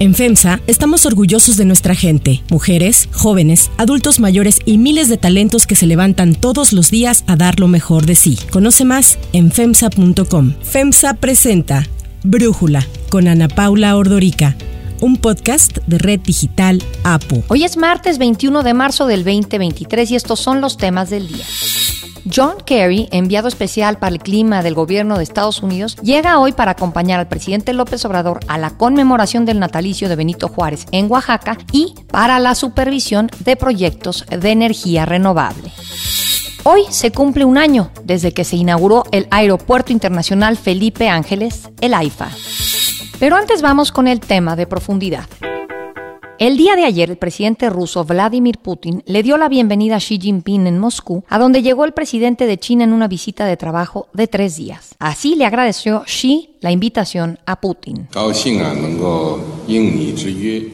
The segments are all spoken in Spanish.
En FEMSA estamos orgullosos de nuestra gente, mujeres, jóvenes, adultos mayores y miles de talentos que se levantan todos los días a dar lo mejor de sí. Conoce más en FEMSA.com. FEMSA presenta Brújula con Ana Paula Ordorica un podcast de Red Digital APO. Hoy es martes 21 de marzo del 2023 y estos son los temas del día. John Kerry, enviado especial para el clima del gobierno de Estados Unidos, llega hoy para acompañar al presidente López Obrador a la conmemoración del natalicio de Benito Juárez en Oaxaca y para la supervisión de proyectos de energía renovable. Hoy se cumple un año desde que se inauguró el Aeropuerto Internacional Felipe Ángeles, el AIFA. Pero antes vamos con el tema de profundidad. El día de ayer, el presidente ruso Vladimir Putin le dio la bienvenida a Xi Jinping en Moscú, a donde llegó el presidente de China en una visita de trabajo de tres días. Así le agradeció Xi la invitación a Putin.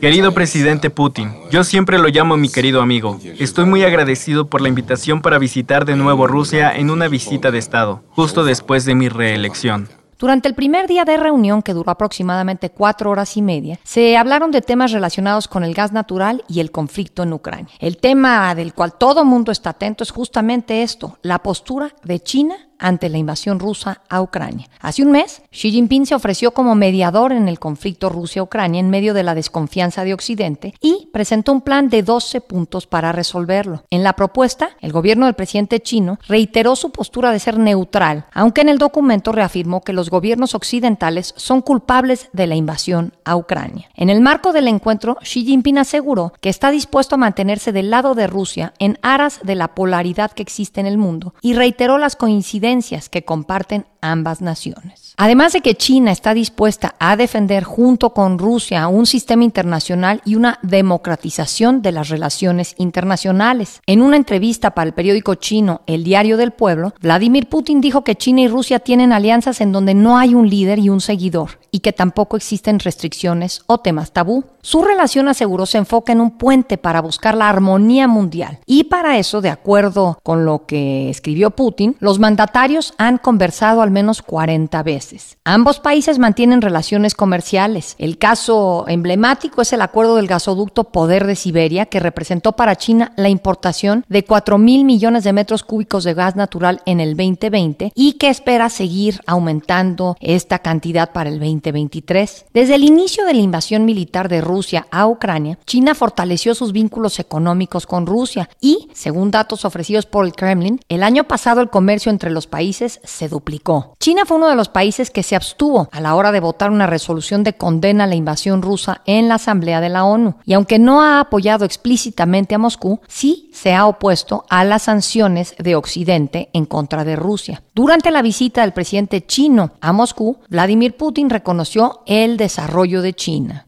Querido presidente Putin, yo siempre lo llamo mi querido amigo. Estoy muy agradecido por la invitación para visitar de nuevo Rusia en una visita de Estado, justo después de mi reelección. Durante el primer día de reunión, que duró aproximadamente cuatro horas y media, se hablaron de temas relacionados con el gas natural y el conflicto en Ucrania. El tema del cual todo mundo está atento es justamente esto, la postura de China ante la invasión rusa a Ucrania. Hace un mes, Xi Jinping se ofreció como mediador en el conflicto Rusia-Ucrania en medio de la desconfianza de Occidente y presentó un plan de 12 puntos para resolverlo. En la propuesta, el gobierno del presidente chino reiteró su postura de ser neutral, aunque en el documento reafirmó que los gobiernos occidentales son culpables de la invasión a Ucrania. En el marco del encuentro, Xi Jinping aseguró que está dispuesto a mantenerse del lado de Rusia en aras de la polaridad que existe en el mundo y reiteró las coincidencias que comparten ambas naciones. Además de que China está dispuesta a defender junto con Rusia un sistema internacional y una democratización de las relaciones internacionales. En una entrevista para el periódico chino El Diario del Pueblo, Vladimir Putin dijo que China y Rusia tienen alianzas en donde no hay un líder y un seguidor y que tampoco existen restricciones o temas tabú. Su relación, aseguró, se enfoca en un puente para buscar la armonía mundial y para eso, de acuerdo con lo que escribió Putin, los mandatarios han conversado al menos 40 veces. Ambos países mantienen relaciones comerciales. El caso emblemático es el acuerdo del gasoducto Poder de Siberia, que representó para China la importación de 4 mil millones de metros cúbicos de gas natural en el 2020 y que espera seguir aumentando esta cantidad para el 2023. Desde el inicio de la invasión militar de Rusia a Ucrania, China fortaleció sus vínculos económicos con Rusia y, según datos ofrecidos por el Kremlin, el año pasado el comercio entre los países se duplicó. China fue uno de los países que se abstuvo a la hora de votar una resolución de condena a la invasión rusa en la Asamblea de la ONU. Y aunque no ha apoyado explícitamente a Moscú, sí se ha opuesto a las sanciones de Occidente en contra de Rusia. Durante la visita del presidente chino a Moscú, Vladimir Putin reconoció el desarrollo de China.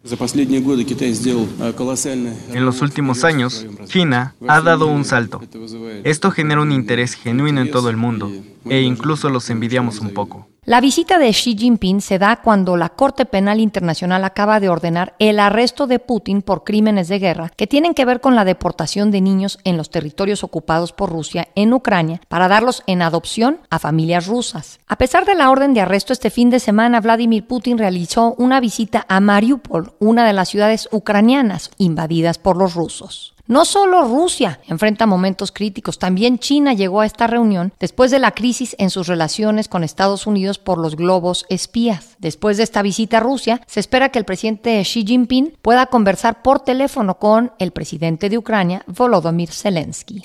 En los últimos años, China ha dado un salto. Esto genera un interés genuino en todo el mundo e incluso los envidiamos un poco. La visita de Xi Jinping se da cuando la Corte Penal Internacional acaba de ordenar el arresto de Putin por crímenes de guerra que tienen que ver con la deportación de niños en los territorios ocupados por Rusia en Ucrania para darlos en adopción a familias rusas. A pesar de la orden de arresto este fin de semana, Vladimir Putin realizó una visita a Mariupol, una de las ciudades ucranianas invadidas por los rusos. No solo Rusia enfrenta momentos críticos, también China llegó a esta reunión después de la crisis en sus relaciones con Estados Unidos por los globos espías. Después de esta visita a Rusia, se espera que el presidente Xi Jinping pueda conversar por teléfono con el presidente de Ucrania, Volodymyr Zelensky.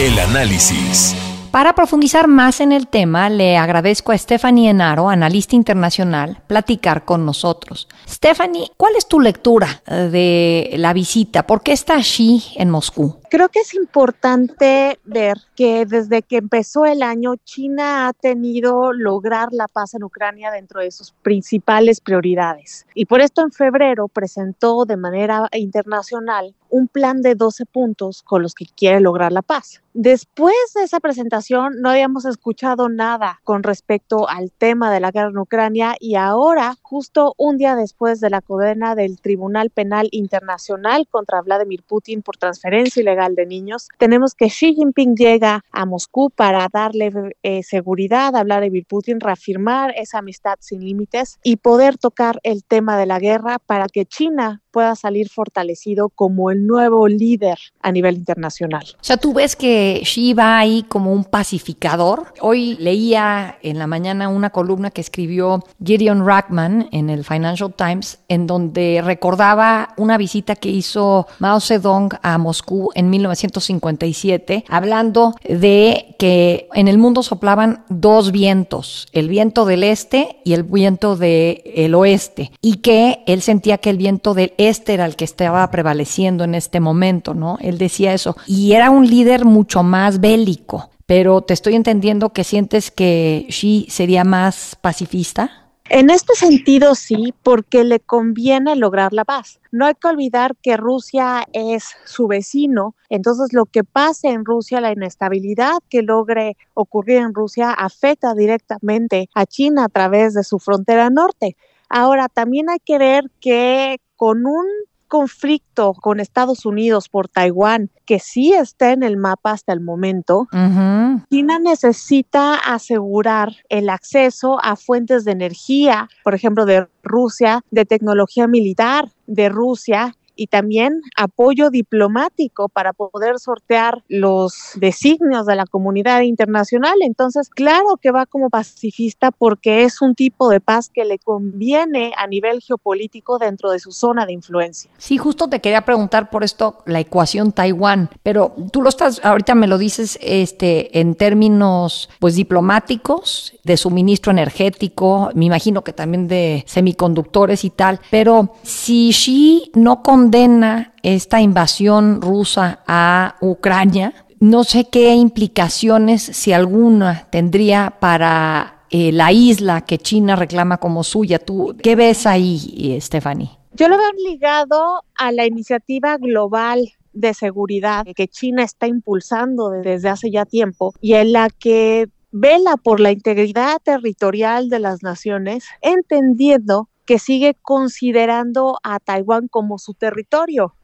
El análisis. Para profundizar más en el tema, le agradezco a Stephanie Enaro, analista internacional, platicar con nosotros. Stephanie, ¿cuál es tu lectura de la visita? ¿Por qué está Xi en Moscú? Creo que es importante ver que desde que empezó el año, China ha tenido lograr la paz en Ucrania dentro de sus principales prioridades. Y por esto en febrero presentó de manera internacional un plan de 12 puntos con los que quiere lograr la paz. Después de esa presentación no habíamos escuchado nada con respecto al tema de la guerra en Ucrania y ahora, justo un día después de la condena del Tribunal Penal Internacional contra Vladimir Putin por transferencia ilegal de Niños. Tenemos que Xi Jinping llega a Moscú para darle eh, seguridad, hablar de Putin, reafirmar esa amistad sin límites y poder tocar el tema de la guerra para que China pueda salir fortalecido como el nuevo líder a nivel internacional. O sea, tú ves que Va ahí como un pacificador. Hoy leía en la mañana una columna que escribió Gideon Rackman en el Financial Times, en donde recordaba una visita que hizo Mao Zedong a Moscú en 1957, hablando de que en el mundo soplaban dos vientos, el viento del este y el viento del oeste, y que él sentía que el viento del este era el que estaba prevaleciendo en este momento, ¿no? Él decía eso. Y era un líder mucho más bélico. Pero te estoy entendiendo que sientes que Xi sería más pacifista. En este sentido, sí, porque le conviene lograr la paz. No hay que olvidar que Rusia es su vecino, entonces lo que pase en Rusia, la inestabilidad que logre ocurrir en Rusia, afecta directamente a China a través de su frontera norte. Ahora, también hay que ver que con un conflicto con Estados Unidos por Taiwán, que sí está en el mapa hasta el momento, China necesita asegurar el acceso a fuentes de energía, por ejemplo, de Rusia, de tecnología militar de Rusia y también apoyo diplomático para poder sortear los designios de la comunidad internacional. Entonces, claro que va como pacifista porque es un tipo de paz que le conviene a nivel geopolítico dentro de su zona de influencia. Sí, justo te quería preguntar por esto, la ecuación Taiwán, pero tú lo estás, ahorita me lo dices este, en términos pues diplomáticos, de suministro energético, me imagino que también de semiconductores y tal, pero si Xi no con condena esta invasión rusa a Ucrania. No sé qué implicaciones, si alguna, tendría para eh, la isla que China reclama como suya. ¿Tú qué ves ahí, Stephanie? Yo lo veo ligado a la iniciativa global de seguridad que China está impulsando desde hace ya tiempo y en la que vela por la integridad territorial de las naciones, entendiendo que sigue considerando a Taiwán como su territorio.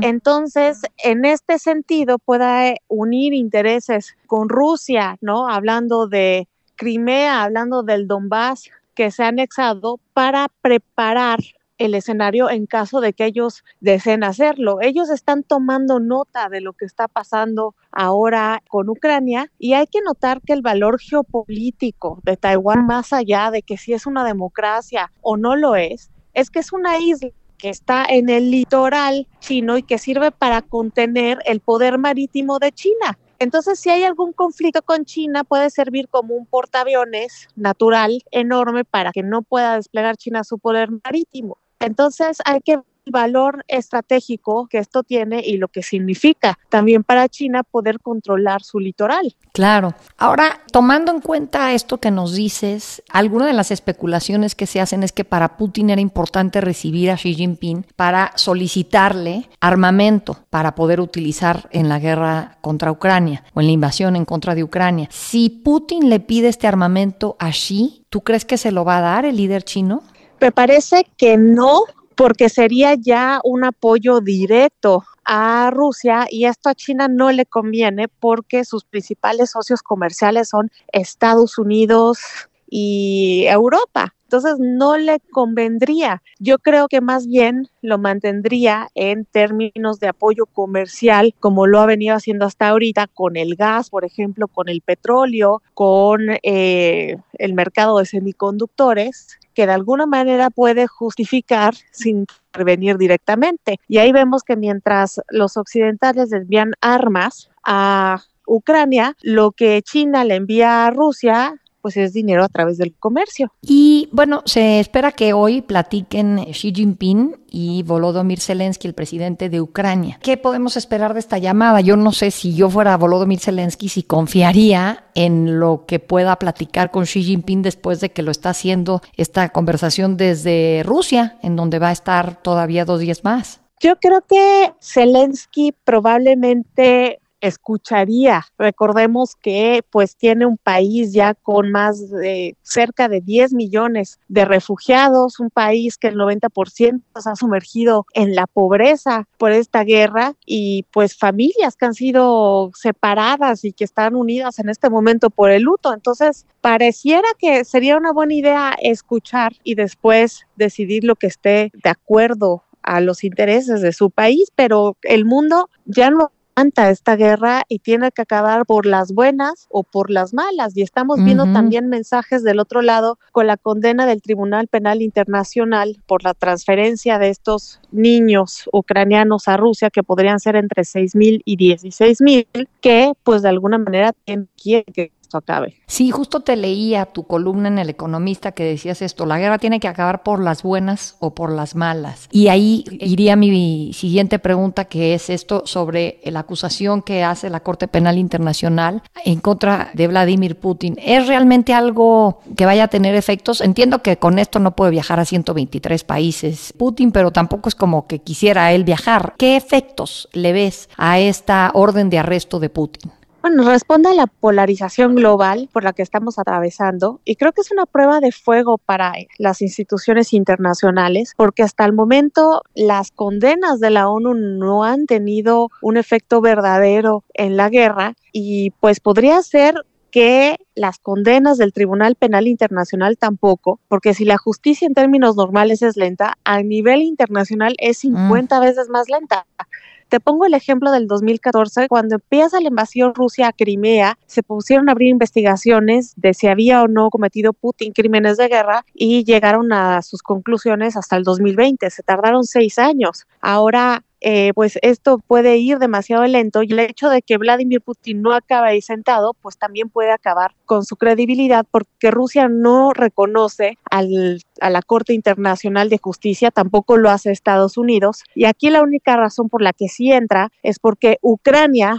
Entonces, en este sentido, pueda unir intereses con Rusia, ¿no? Hablando de Crimea, hablando del Donbass que se ha anexado para preparar el escenario en caso de que ellos deseen hacerlo. Ellos están tomando nota de lo que está pasando ahora con Ucrania y hay que notar que el valor geopolítico de Taiwán, más allá de que si es una democracia o no lo es, es que es una isla que está en el litoral chino y que sirve para contener el poder marítimo de China. Entonces, si hay algún conflicto con China, puede servir como un portaaviones natural enorme para que no pueda desplegar China su poder marítimo. Entonces hay que el valor estratégico que esto tiene y lo que significa también para China poder controlar su litoral. Claro. Ahora, tomando en cuenta esto que nos dices, alguna de las especulaciones que se hacen es que para Putin era importante recibir a Xi Jinping para solicitarle armamento para poder utilizar en la guerra contra Ucrania o en la invasión en contra de Ucrania. Si Putin le pide este armamento a Xi, ¿tú crees que se lo va a dar el líder chino? Me parece que no, porque sería ya un apoyo directo a Rusia y esto a China no le conviene porque sus principales socios comerciales son Estados Unidos y Europa. Entonces no le convendría. Yo creo que más bien lo mantendría en términos de apoyo comercial, como lo ha venido haciendo hasta ahorita con el gas, por ejemplo, con el petróleo, con eh, el mercado de semiconductores que de alguna manera puede justificar sin intervenir directamente. Y ahí vemos que mientras los occidentales desvían armas a Ucrania, lo que China le envía a Rusia pues es dinero a través del comercio. Y bueno, se espera que hoy platiquen Xi Jinping y Volodymyr Zelensky, el presidente de Ucrania. ¿Qué podemos esperar de esta llamada? Yo no sé si yo fuera Volodymyr Zelensky, si confiaría en lo que pueda platicar con Xi Jinping después de que lo está haciendo esta conversación desde Rusia, en donde va a estar todavía dos días más. Yo creo que Zelensky probablemente escucharía. Recordemos que pues tiene un país ya con más de cerca de 10 millones de refugiados, un país que el 90% se ha sumergido en la pobreza por esta guerra y pues familias que han sido separadas y que están unidas en este momento por el luto. Entonces, pareciera que sería una buena idea escuchar y después decidir lo que esté de acuerdo a los intereses de su país, pero el mundo ya no esta guerra y tiene que acabar por las buenas o por las malas. Y estamos viendo también mensajes del otro lado con la condena del Tribunal Penal Internacional por la transferencia de estos niños ucranianos a Rusia, que podrían ser entre 6 mil y 16 mil, que pues de alguna manera tienen que acabe. Sí, justo te leía tu columna en El Economista que decías esto, la guerra tiene que acabar por las buenas o por las malas. Y ahí iría mi siguiente pregunta, que es esto sobre la acusación que hace la Corte Penal Internacional en contra de Vladimir Putin. ¿Es realmente algo que vaya a tener efectos? Entiendo que con esto no puede viajar a 123 países Putin, pero tampoco es como que quisiera él viajar. ¿Qué efectos le ves a esta orden de arresto de Putin? Bueno, responde a la polarización global por la que estamos atravesando y creo que es una prueba de fuego para las instituciones internacionales porque hasta el momento las condenas de la ONU no han tenido un efecto verdadero en la guerra y pues podría ser que las condenas del Tribunal Penal Internacional tampoco, porque si la justicia en términos normales es lenta, a nivel internacional es 50 mm. veces más lenta. Te pongo el ejemplo del 2014, cuando empieza la invasión Rusia a Crimea, se pusieron a abrir investigaciones de si había o no cometido Putin crímenes de guerra y llegaron a sus conclusiones hasta el 2020. Se tardaron seis años. Ahora eh, pues esto puede ir demasiado lento y el hecho de que Vladimir Putin no acabe ahí sentado, pues también puede acabar con su credibilidad porque Rusia no reconoce al, a la Corte Internacional de Justicia, tampoco lo hace Estados Unidos. Y aquí la única razón por la que sí entra es porque Ucrania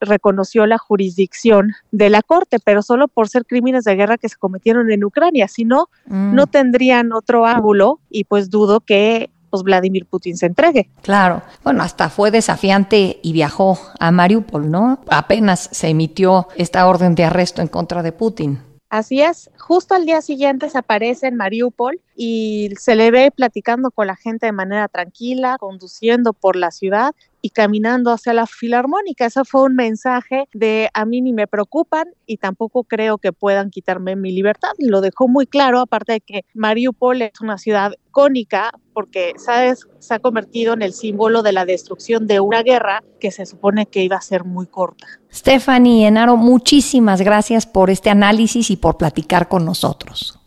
reconoció la jurisdicción de la Corte, pero solo por ser crímenes de guerra que se cometieron en Ucrania. Si no, no mm. tendrían otro ángulo y pues dudo que pues Vladimir Putin se entregue. Claro, bueno, hasta fue desafiante y viajó a Mariupol, ¿no? Apenas se emitió esta orden de arresto en contra de Putin. Así es, justo al día siguiente se aparece en Mariupol y se le ve platicando con la gente de manera tranquila, conduciendo por la ciudad y caminando hacia la filarmónica. Eso fue un mensaje de a mí ni me preocupan y tampoco creo que puedan quitarme mi libertad. Lo dejó muy claro, aparte de que Mariupol es una ciudad icónica porque, ¿sabes? Se ha convertido en el símbolo de la destrucción de una guerra que se supone que iba a ser muy corta. Stephanie Enaro, muchísimas gracias por este análisis y por platicar con nosotros.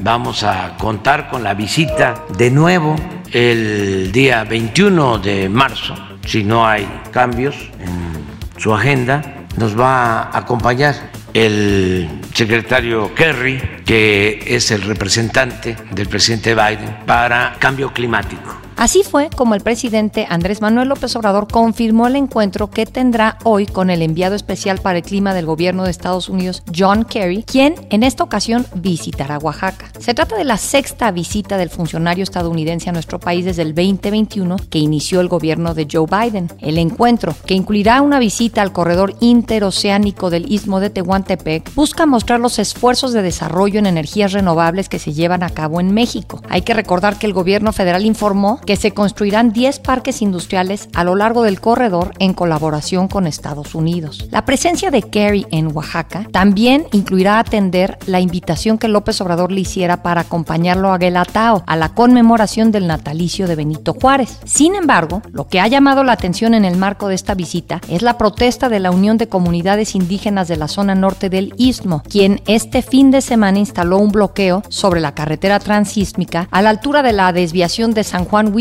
Vamos a contar con la visita de nuevo el día 21 de marzo, si no hay cambios en su agenda, nos va a acompañar el secretario Kerry, que es el representante del presidente Biden para cambio climático. Así fue como el presidente Andrés Manuel López Obrador confirmó el encuentro que tendrá hoy con el enviado especial para el clima del gobierno de Estados Unidos, John Kerry, quien en esta ocasión visitará Oaxaca. Se trata de la sexta visita del funcionario estadounidense a nuestro país desde el 2021 que inició el gobierno de Joe Biden. El encuentro, que incluirá una visita al corredor interoceánico del istmo de Tehuantepec, busca mostrar los esfuerzos de desarrollo en energías renovables que se llevan a cabo en México. Hay que recordar que el gobierno federal informó que se construirán 10 parques industriales a lo largo del corredor en colaboración con Estados Unidos. La presencia de Kerry en Oaxaca también incluirá atender la invitación que López Obrador le hiciera para acompañarlo a Guelatao a la conmemoración del natalicio de Benito Juárez. Sin embargo, lo que ha llamado la atención en el marco de esta visita es la protesta de la Unión de Comunidades Indígenas de la zona norte del Istmo, quien este fin de semana instaló un bloqueo sobre la carretera transísmica a la altura de la desviación de San Juan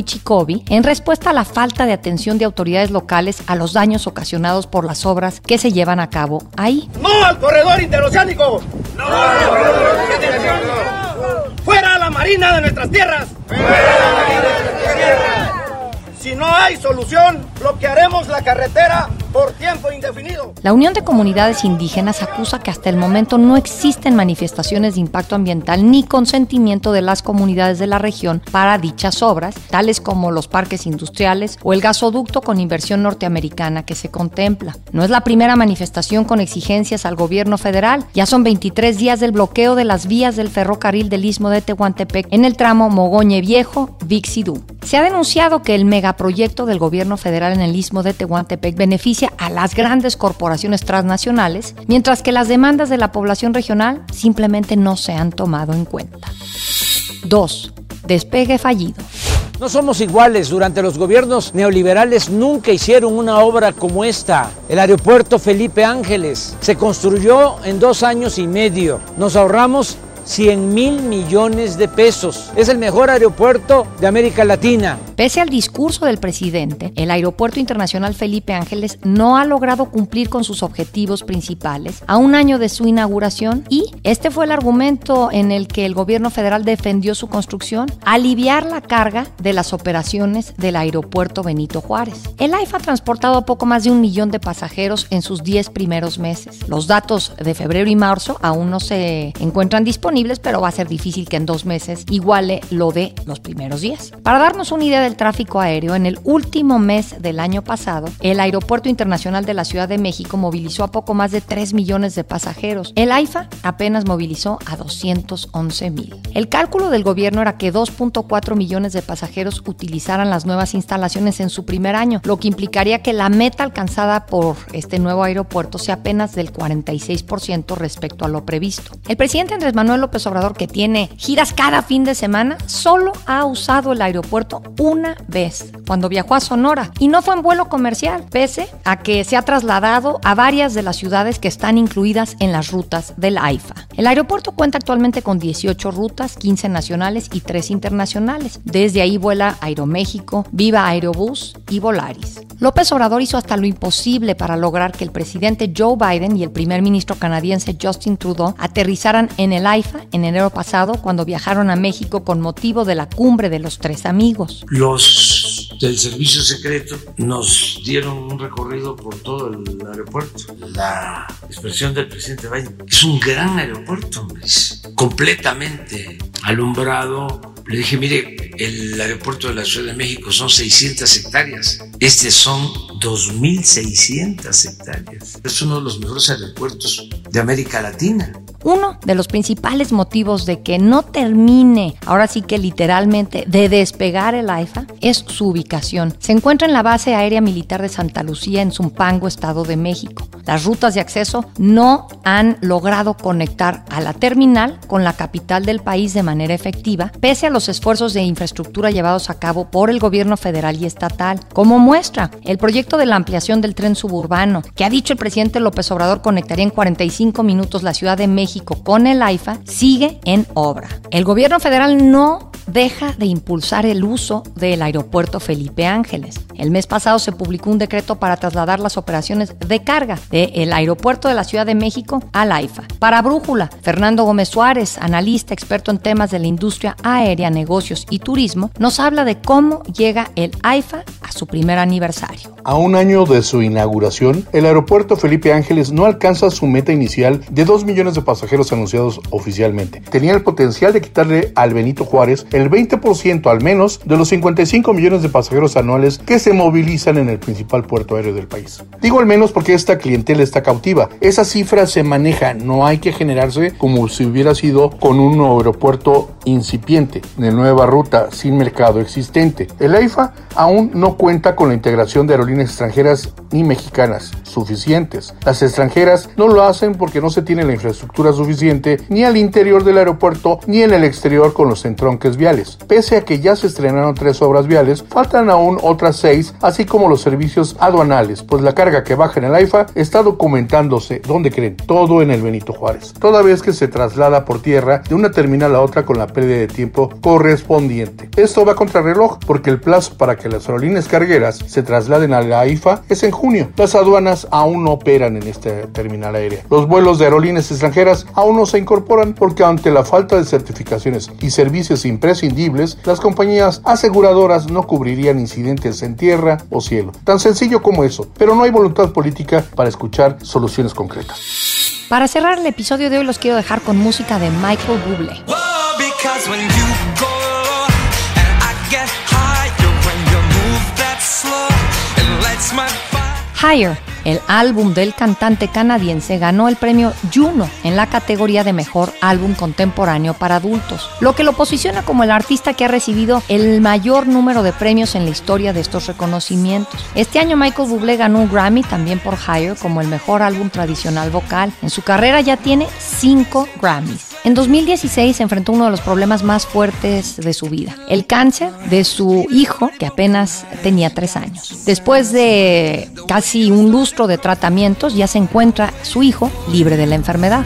En respuesta a la falta de atención de autoridades locales a los daños ocasionados por las obras que se llevan a cabo ahí. ¡No al corredor interoceánico! ¡No al corredor interoceánico! ¡Fuera la marina de nuestras tierras! ¡Fuera la marina de nuestras tierras! Si no hay solución, bloquearemos la carretera por tiempo indefinido. La Unión de Comunidades Indígenas acusa que hasta el momento no existen manifestaciones de impacto ambiental ni consentimiento de las comunidades de la región para dichas obras, tales como los parques industriales o el gasoducto con inversión norteamericana que se contempla. No es la primera manifestación con exigencias al gobierno federal. Ya son 23 días del bloqueo de las vías del ferrocarril del Istmo de Tehuantepec en el tramo Mogoñe Viejo, Vixidú. Se ha denunciado que el megaproyecto del gobierno federal en el Istmo de Tehuantepec beneficia a las grandes corporaciones transnacionales, mientras que las demandas de la población regional simplemente no se han tomado en cuenta. 2. Despegue fallido. No somos iguales. Durante los gobiernos neoliberales nunca hicieron una obra como esta. El aeropuerto Felipe Ángeles se construyó en dos años y medio. Nos ahorramos 100 mil millones de pesos. Es el mejor aeropuerto de América Latina. Pese al discurso del presidente, el Aeropuerto Internacional Felipe Ángeles no ha logrado cumplir con sus objetivos principales a un año de su inauguración y este fue el argumento en el que el gobierno federal defendió su construcción, aliviar la carga de las operaciones del aeropuerto Benito Juárez. El AIFA ha transportado poco más de un millón de pasajeros en sus 10 primeros meses. Los datos de febrero y marzo aún no se encuentran disponibles pero va a ser difícil que en dos meses iguale lo de los primeros días. Para darnos una idea del tráfico aéreo, en el último mes del año pasado, el Aeropuerto Internacional de la Ciudad de México movilizó a poco más de 3 millones de pasajeros. El AIFA apenas movilizó a 211 mil. El cálculo del gobierno era que 2.4 millones de pasajeros utilizaran las nuevas instalaciones en su primer año, lo que implicaría que la meta alcanzada por este nuevo aeropuerto sea apenas del 46% respecto a lo previsto. El presidente Andrés Manuel López Obrador, que tiene giras cada fin de semana, solo ha usado el aeropuerto una vez, cuando viajó a Sonora, y no fue en vuelo comercial, pese a que se ha trasladado a varias de las ciudades que están incluidas en las rutas del AIFA. El aeropuerto cuenta actualmente con 18 rutas, 15 nacionales y 3 internacionales. Desde ahí vuela Aeroméxico, Viva Aerobús y Volaris. López Obrador hizo hasta lo imposible para lograr que el presidente Joe Biden y el primer ministro canadiense Justin Trudeau aterrizaran en el AIFA en enero pasado cuando viajaron a México con motivo de la cumbre de los tres amigos. Los del servicio secreto nos dieron un recorrido por todo el aeropuerto. La expresión del presidente Biden es un gran aeropuerto, es completamente alumbrado. Le dije, mire, el aeropuerto de la Ciudad de México son 600 hectáreas, este son 2.600 hectáreas. Es uno de los mejores aeropuertos de América Latina. Uno de los principales motivos de que no termine, ahora sí que literalmente, de despegar el AIFA es su ubicación. Se encuentra en la base aérea militar de Santa Lucía en Zumpango, Estado de México. Las rutas de acceso no han logrado conectar a la terminal con la capital del país de manera efectiva, pese a los esfuerzos de infraestructura llevados a cabo por el gobierno federal y estatal. Como muestra, el proyecto de la ampliación del tren suburbano, que ha dicho el presidente López Obrador conectaría en 45 minutos la Ciudad de México con el AIFA sigue en obra. El gobierno federal no deja de impulsar el uso del aeropuerto Felipe Ángeles. El mes pasado se publicó un decreto para trasladar las operaciones de carga del aeropuerto de la Ciudad de México al AIFA. Para Brújula, Fernando Gómez Suárez, analista experto en temas de la industria aérea, negocios y turismo, nos habla de cómo llega el AIFA a su primer aniversario. A un año de su inauguración, el aeropuerto Felipe Ángeles no alcanza su meta inicial de 2 millones de pasajeros anunciados oficialmente. Tenía el potencial de quitarle al Benito Juárez el 20% al menos de los 55 millones de pasajeros anuales que se movilizan en el principal puerto aéreo del país. Digo al menos porque esta clientela está cautiva. Esa cifra se maneja, no hay que generarse como si hubiera sido con un aeropuerto incipiente, de nueva ruta, sin mercado existente. El AIFA aún no cuenta con la integración de aerolíneas extranjeras ni mexicanas suficientes. Las extranjeras no lo hacen porque no se tiene la infraestructura suficiente ni al interior del aeropuerto ni en el exterior con los entronques viales Pese a que ya se estrenaron tres obras viales, faltan aún otras seis, así como los servicios aduanales, pues la carga que baja en el AIFA está documentándose, ¿dónde creen? Todo en el Benito Juárez. Toda vez que se traslada por tierra de una terminal a otra con la pérdida de tiempo correspondiente. Esto va contra reloj porque el plazo para que las aerolíneas cargueras se trasladen a la AIFA es en junio. Las aduanas aún no operan en esta terminal aérea. Los vuelos de aerolíneas extranjeras aún no se incorporan porque ante la falta de certificaciones y servicios imprescindibles, las compañías aseguradoras no cubrirían incidentes en tierra o cielo. Tan sencillo como eso, pero no hay voluntad política para escuchar soluciones concretas. Para cerrar el episodio de hoy los quiero dejar con música de Michael Bublé. Higher, el álbum del cantante canadiense, ganó el premio Juno en la categoría de mejor álbum contemporáneo para adultos, lo que lo posiciona como el artista que ha recibido el mayor número de premios en la historia de estos reconocimientos. Este año Michael Bublé ganó un Grammy también por Higher como el mejor álbum tradicional vocal. En su carrera ya tiene cinco Grammys. En 2016 se enfrentó uno de los problemas más fuertes de su vida, el cáncer de su hijo, que apenas tenía tres años. Después de casi un lustro de tratamientos, ya se encuentra su hijo libre de la enfermedad.